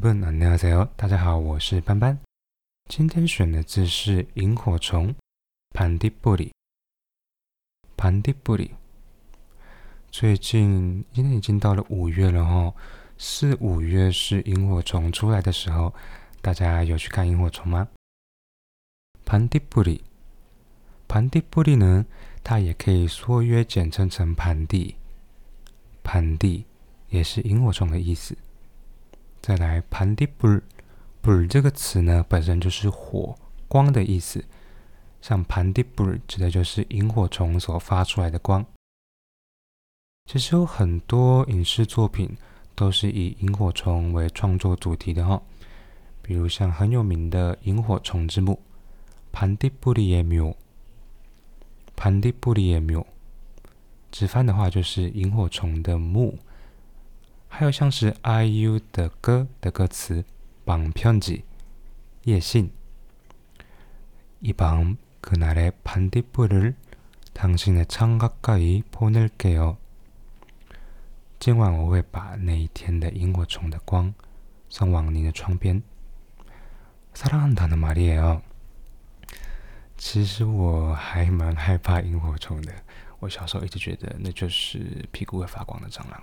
여러분 안녕하세요. 大家好，我是斑斑。今天选的字是萤火虫，盘蒂布里。盘蒂布里。最近今天已经到了五月了哈，四五月是萤火虫出来的时候，大家有去看萤火虫吗？盘蒂布里。盘蒂布里呢，它也可以缩约简称成盘蒂。盘蒂也是萤火虫的意思。 再来，盘蒂布尔，布尔这个词呢，本身就是火光的意思。像盘蒂布尔指的就是萤火虫所发出来的光。其实有很多影视作品都是以萤火虫为创作主题的哈，比如像很有名的《萤火虫之墓》，盘蒂布里耶缪，盘蒂布里耶缪，直翻的话就是萤火虫的墓。还有像是 IU 的歌的歌词，방편지夜信，이밤그날의반딧불을당신의창가까이보낼게 요。 今晚我会把那一天的萤火虫的光送往你的窗边。사랑한다는말이에 요。 其实我还蛮害怕萤火虫的，我小时候一直觉得那就是屁股会发光的蟑螂。